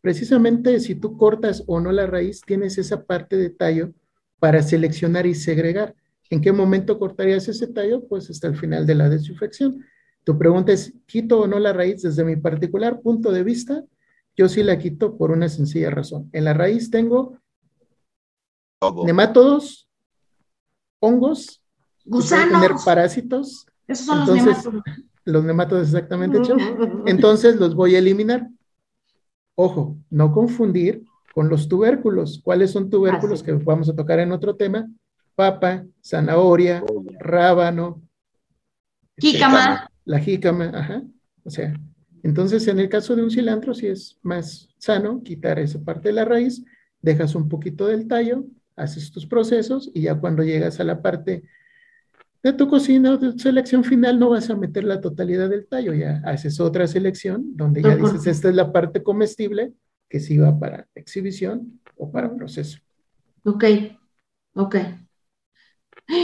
Precisamente si tú cortas o no la raíz, tienes esa parte de tallo para seleccionar y segregar. ¿En qué momento cortarías ese tallo? Pues hasta el final de la desinfección. Tu pregunta es, ¿quito o no la raíz? Desde mi particular punto de vista, yo sí la quito por una sencilla razón. En la raíz tengo nemátodos, hongos, gusanos, tener parásitos. Esos son los nemátodos. Los nemátodos exactamente, Entonces los voy a eliminar. Ojo, no confundir con los tubérculos. ¿Cuáles son tubérculos que vamos a tocar en otro tema? Papa, zanahoria, rábano. Jícama. La jícama, ajá. O sea, entonces en el caso de un cilantro sí es más sano quitar esa parte de la raíz, dejas un poquito del tallo, haces tus procesos y ya cuando llegas a la parte de tu cocina o de selección final no vas a meter la totalidad del tallo, ya haces otra selección donde ya dices, esta es la parte comestible que sí va para exhibición o para proceso. Ok, ok.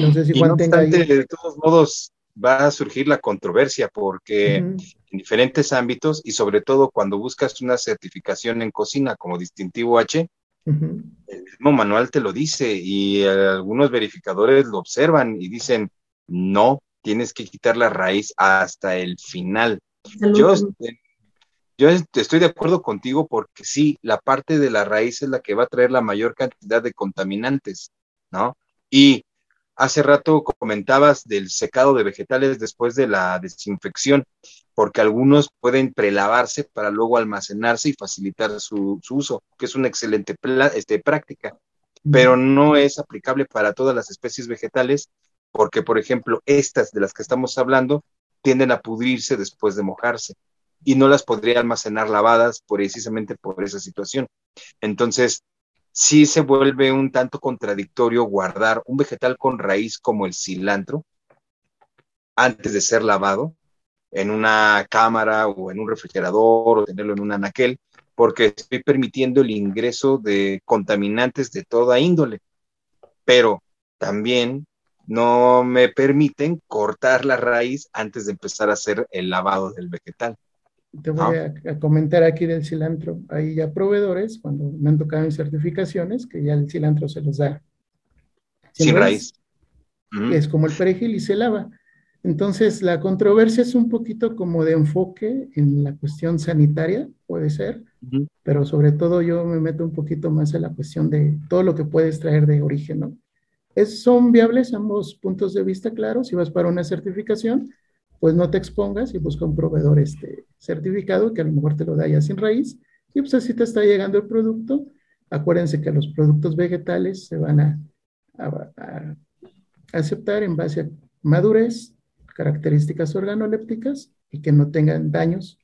No sé si Juan tenga ahí... De todos modos, va a surgir la controversia porque en diferentes ámbitos y sobre todo cuando buscas una certificación en cocina como distintivo H, el mismo manual te lo dice y algunos verificadores lo observan y dicen, no, tienes que quitar la raíz hasta el final. Yo, yo estoy de acuerdo contigo porque sí, la parte de la raíz es la que va a traer la mayor cantidad de contaminantes, ¿no? Y hace rato comentabas del secado de vegetales después de la desinfección, porque algunos pueden prelavarse para luego almacenarse y facilitar su, uso, que es una excelente este, práctica, pero no es aplicable para todas las especies vegetales, porque, por ejemplo, estas de las que estamos hablando tienden a pudrirse después de mojarse y no las podría almacenar lavadas precisamente por esa situación. Entonces, sí se vuelve un tanto contradictorio guardar un vegetal con raíz como el cilantro antes de ser lavado en una cámara o en un refrigerador o tenerlo en un anaquel, porque estoy permitiendo el ingreso de contaminantes de toda índole. Pero también no me permiten cortar la raíz antes de empezar a hacer el lavado del vegetal. Te voy a, comentar aquí del cilantro. Hay ya proveedores, cuando me han tocado en certificaciones, que ya el cilantro se los da. Sin, raíz. Es como el perejil y se lava. Entonces, la controversia es un poquito como de enfoque en la cuestión sanitaria, puede ser, pero sobre todo yo me meto un poquito más en la cuestión de todo lo que puedes traer de origen, ¿no? Es, son viables ambos puntos de vista, claro. Si vas para una certificación, pues no te expongas y busca un proveedor este, certificado que a lo mejor te lo da ya sin raíz y pues así te está llegando el producto. Acuérdense que los productos vegetales se van a, aceptar en base a madurez, características organolépticas y que no tengan daños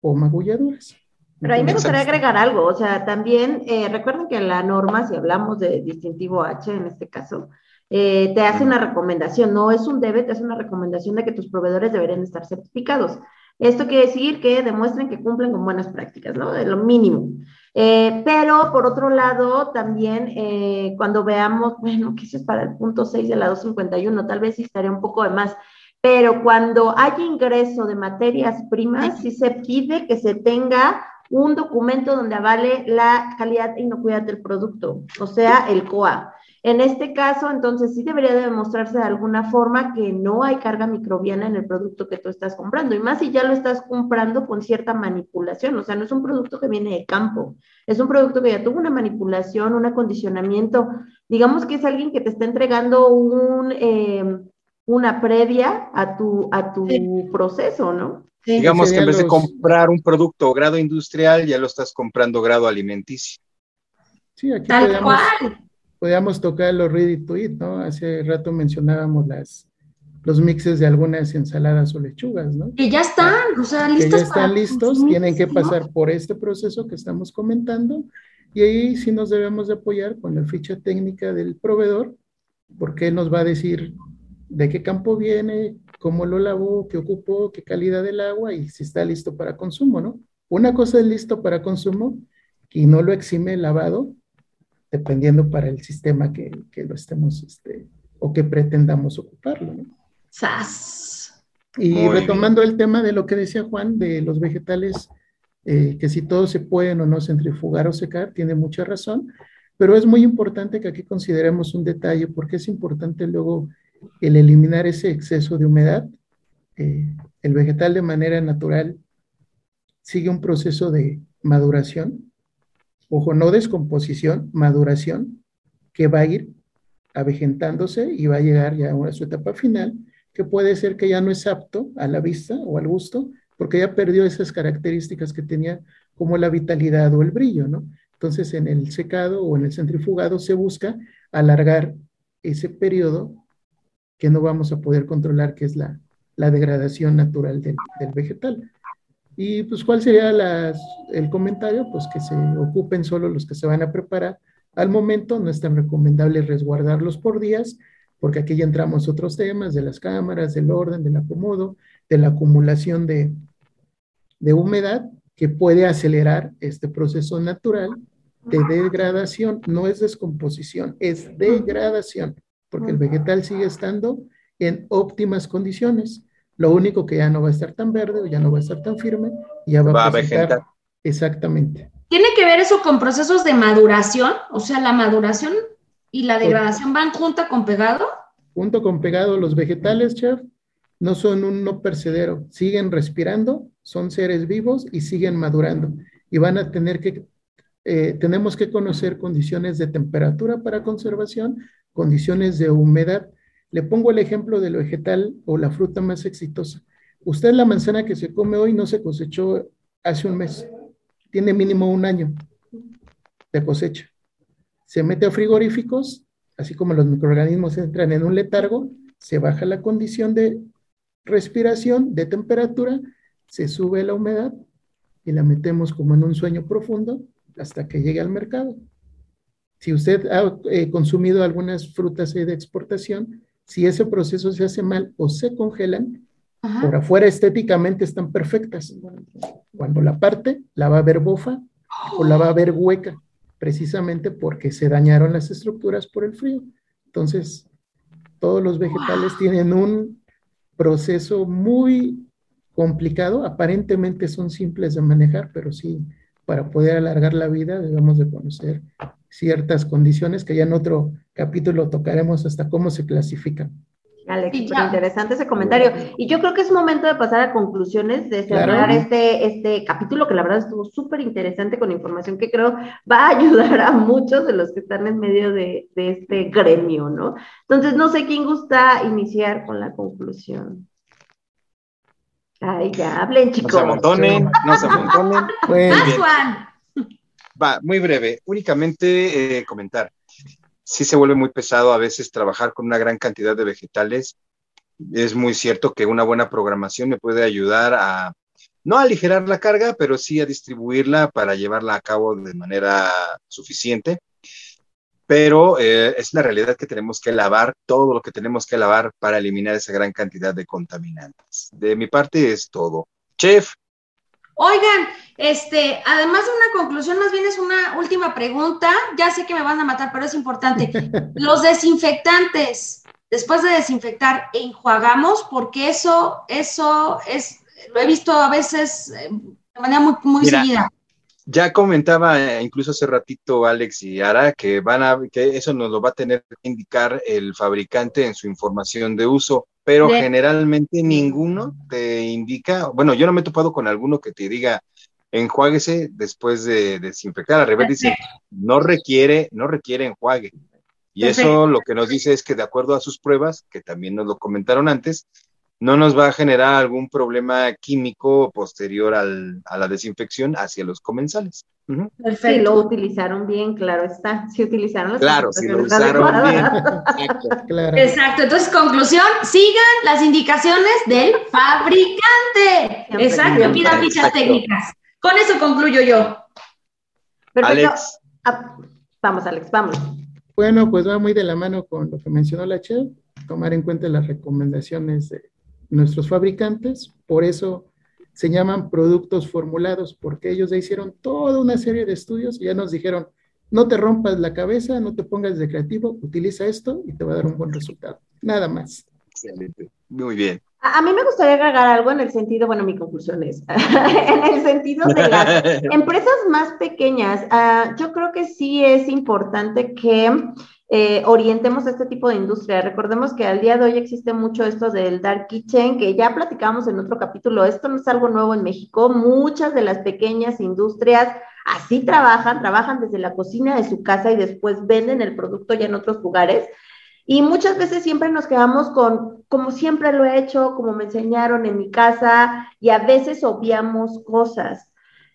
o magulladuras. Pero ahí me gustaría agregar algo, o sea, también eh, recuerden que la norma, si hablamos de distintivo H en este caso, eh, te hace una recomendación, no es un debe, te hace una recomendación de que tus proveedores deberían estar certificados. Esto quiere decir que demuestren que cumplen con buenas prácticas, ¿no? De lo mínimo. Eh, pero por otro lado, también eh, cuando veamos, bueno, que eso es para el punto 6 de la 251, tal vez estaría un poco de más, pero cuando hay ingreso de materias primas, sí se pide que se tenga un documento donde avale la calidad e inocuidad del producto, o sea, el COA. En este caso, entonces sí debería de demostrarse de alguna forma que no hay carga microbiana en el producto que tú estás comprando, y más si ya lo estás comprando con cierta manipulación, o sea, no es un producto que viene de campo, es un producto que ya tuvo una manipulación, un acondicionamiento, digamos que es alguien que te está entregando un, eh, una previa a tu, a tu proceso, ¿no? Digamos que en vez de comprar un producto grado industrial, ya lo estás comprando grado alimenticio. Sí, aquí Tal cual podíamos tocar los ready to eat, ¿no? Hace rato mencionábamos las, los mixes de algunas ensaladas o lechugas, ¿no? Que ya están, o sea, listos. Que ya están listos, tienen que pasar por este proceso que estamos comentando y ahí sí nos debemos de apoyar con la ficha técnica del proveedor, porque él nos va a decir de qué campo viene, cómo lo lavó, qué ocupó, qué calidad del agua y si está listo para consumo, ¿no? Una cosa es listo para consumo y no lo exime lavado, dependiendo para el sistema que, lo estemos este, o que pretendamos ocuparlo. ¿no? ¡Sas! Y retomando el tema de lo que decía Juan, de los vegetales, eh, que si todos se pueden o no centrifugar o secar, tiene mucha razón, Pero es muy importante que aquí consideremos un detalle porque es importante luego el eliminar ese exceso de humedad. Eh, el vegetal de manera natural sigue un proceso de maduración, ojo, no descomposición, maduración, que va a ir avejentándose y va a llegar ya a su etapa final, que puede ser que ya no es apto a la vista o al gusto, porque ya perdió esas características que tenía como la vitalidad o el brillo, ¿no? Entonces, en el secado o en el centrifugado se busca alargar ese periodo que no vamos a poder controlar, que es la, degradación natural del, vegetal. Y pues, ¿cuál sería el comentario? Pues que se ocupen solo los que se van a preparar. Al momento no es tan recomendable resguardarlos por días, porque aquí ya entramos otros temas de las cámaras, del orden, del acomodo, de la acumulación de, de humedad que puede acelerar este proceso natural de degradación. No es descomposición, es degradación, porque el vegetal sigue estando en óptimas condiciones. Lo único que ya no va a estar tan verde o ya no va a estar tan firme, ya va, a vegetar. Exactamente. ¿Tiene que ver eso con procesos de maduración? O sea, la maduración y la degradación van junto con pegado. Junto con pegado, los vegetales, chef, no son un no percedero, siguen respirando, son seres vivos y siguen madurando. Y van a tener que, eh, tenemos que conocer condiciones de temperatura para conservación, condiciones de humedad. Le pongo el ejemplo del vegetal o la fruta más exitosa. Usted la manzana que se come hoy no se cosechó hace un mes, tiene mínimo un año de cosecha. Se mete a frigoríficos, así como los microorganismos entran en un letargo, se baja la condición de respiración, de temperatura, se sube la humedad y la metemos como en un sueño profundo hasta que llegue al mercado. Si usted ha eh, consumido algunas frutas de exportación, si ese proceso se hace mal o se congelan, por afuera estéticamente están perfectas. Cuando la parte, la va a ver bofa o la va a ver hueca, precisamente porque se dañaron las estructuras por el frío. Entonces, todos los vegetales tienen un proceso muy complicado. Aparentemente son simples de manejar, pero sí, para poder alargar la vida debemos de conocer ciertas condiciones que ya en otro capítulo tocaremos hasta cómo se clasifican. Alex, súper interesante ese comentario. Y yo creo que es momento de pasar a conclusiones, de cerrar este, este capítulo, que la verdad estuvo súper interesante con información que creo va a ayudar a muchos de los que están en medio de, de este gremio, ¿no? Entonces, no sé quién gusta iniciar con la conclusión. Ay, ya hablen, chicos. No se amontonen, no se amontonen. Pues, Va, muy breve. Únicamente eh, comentar sí se vuelve muy pesado a veces trabajar con una gran cantidad de vegetales. Es muy cierto que una buena programación me puede ayudar a, no a aligerar la carga, pero sí a distribuirla para llevarla a cabo de manera suficiente. Pero eh, es la realidad que tenemos que lavar todo lo que tenemos que lavar para eliminar esa gran cantidad de contaminantes. De mi parte es todo. Chef, Oigan, este, además de una conclusión, más bien es una última pregunta. Ya sé que me van a matar, pero es importante. Los desinfectantes, después de desinfectar, enjuagamos, porque eso, eso es, lo he visto a veces eh, de manera muy, muy seguida. Ya comentaba eh, incluso hace ratito Alex y Ara que van a, que eso nos lo va a tener que indicar el fabricante en su información de uso pero generalmente ninguno te indica, bueno, yo no me he topado con alguno que te diga enjuáguese después de desinfectar. Al revés dice, no requiere, no requiere enjuague. Y eso lo que nos dice es que de acuerdo a sus pruebas, que también nos lo comentaron antes, no nos va a generar algún problema químico posterior al, a la desinfección hacia los comensales. Perfecto. lo utilizaron bien, claro está. Si utilizaron las Claro, si lo usaron bien. Exacto. Entonces, conclusión, sigan las indicaciones del fabricante. Exacto, pidan fichas técnicas. Con eso concluyo yo. Perfecto. Alex. Ah, vamos, Alex, vamos. Bueno, pues va muy de la mano con lo que mencionó la chef, tomar en cuenta las recomendaciones de nuestros fabricantes, por eso se llaman productos formulados, porque ellos ya hicieron toda una serie de estudios y ya nos dijeron, no te rompas la cabeza, no te pongas de creativo, utiliza esto y te va a dar un buen resultado. Nada más. Excelente. Muy bien. A, mí me gustaría agregar algo en el sentido, bueno, mi conclusión es, en el sentido de las empresas más pequeñas, uh, yo creo que sí es importante que eh, orientemos a este tipo de industria. Recordemos que al día de hoy existe mucho esto del dark kitchen, que ya platicamos en otro capítulo. Esto no es algo nuevo en México. Muchas de las pequeñas industrias así trabajan, trabajan desde la cocina de su casa y después venden el producto ya en otros lugares. Y muchas veces siempre nos quedamos con, como siempre lo he hecho, como me enseñaron en mi casa, y a veces obviamos cosas.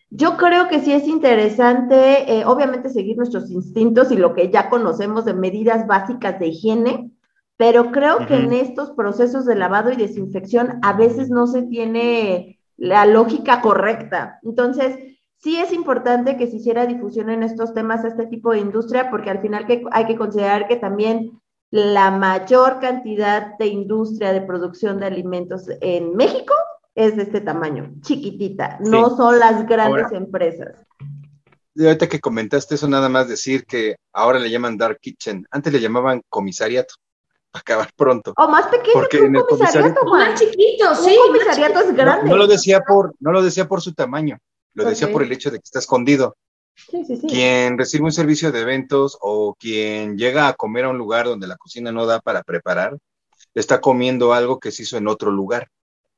Yo creo que sí es interesante, eh, obviamente, seguir nuestros instintos y lo que ya conocemos de medidas básicas de higiene, pero creo que en estos procesos de lavado y desinfección a veces no se tiene la lógica correcta. Entonces, sí es importante que se hiciera difusión en estos temas a este tipo de industria, porque al final que hay que considerar que también la mayor cantidad de industria de producción de alimentos en México es de este tamaño, chiquitita, no son las grandes empresas. Y ahorita que comentaste eso, nada más decir que ahora le llaman Dark Kitchen, antes le llamaban comisariato, para acabar pronto. O más pequeño Porque que un comisariato, más chiquito, sí. Un comisariato es grande. No, lo decía por, no lo decía por su tamaño, lo decía por el hecho de que está escondido. Quien recibe un servicio de eventos o quien llega a comer a un lugar donde la cocina no da para preparar, está comiendo algo que se hizo en otro lugar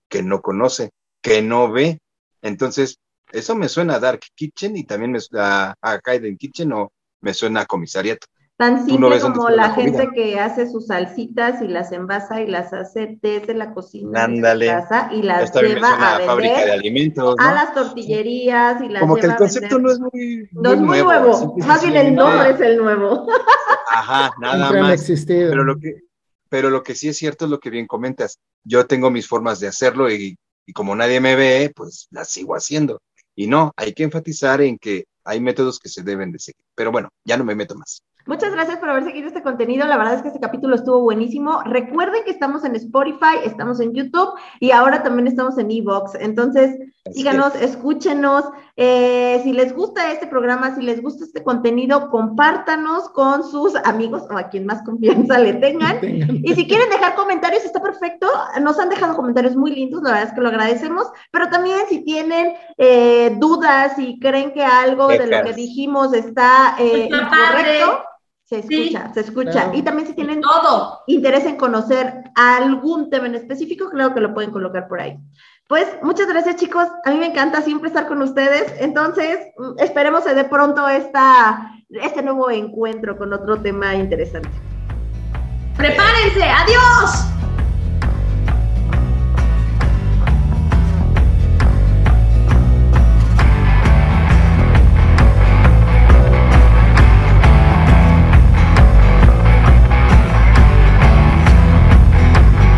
que no conoce, que no ve. Entonces, eso me suena a Dark Kitchen y también me suena a, Kaiden Kitchen o me suena a comisariato. Tan simple como la, gente que hace sus salsitas y las envasa y las hace desde la cocina Ándale. de casa y las lleva a, vender fábrica de alimentos, a las tortillerías y las como que el concepto no es muy, no es muy nuevo, más bien el nombre es el nuevo. Ajá, nada más. Pero lo que pero lo que sí es cierto es lo que bien comentas. Yo tengo mis formas de hacerlo y, como nadie me ve, pues las sigo haciendo. Y no, hay que enfatizar en que hay métodos que se deben de seguir. Pero bueno, ya no me meto más. Muchas gracias por haber seguido este contenido. La verdad es que este capítulo estuvo buenísimo. Recuerden que estamos en Spotify, estamos en YouTube y ahora también estamos en Evox. Entonces, síganos, escúchenos. Eh, si les gusta este programa, si les gusta este contenido, compártanos con sus amigos o a quien más confianza le tengan. Y si quieren dejar comentarios, está perfecto. Nos han dejado comentarios muy lindos, la verdad es que lo agradecemos. Pero también si tienen eh, dudas, y creen que algo de lo que dijimos está eh, incorrecto se escucha, se escucha. Y también si tienen Todo. interés en conocer algún tema en específico, creo que lo pueden colocar por ahí. Pues muchas gracias chicos, a mí me encanta siempre estar con ustedes, entonces mm, esperemos se dé pronto esta, este nuevo encuentro con otro tema interesante. Prepárense, adiós.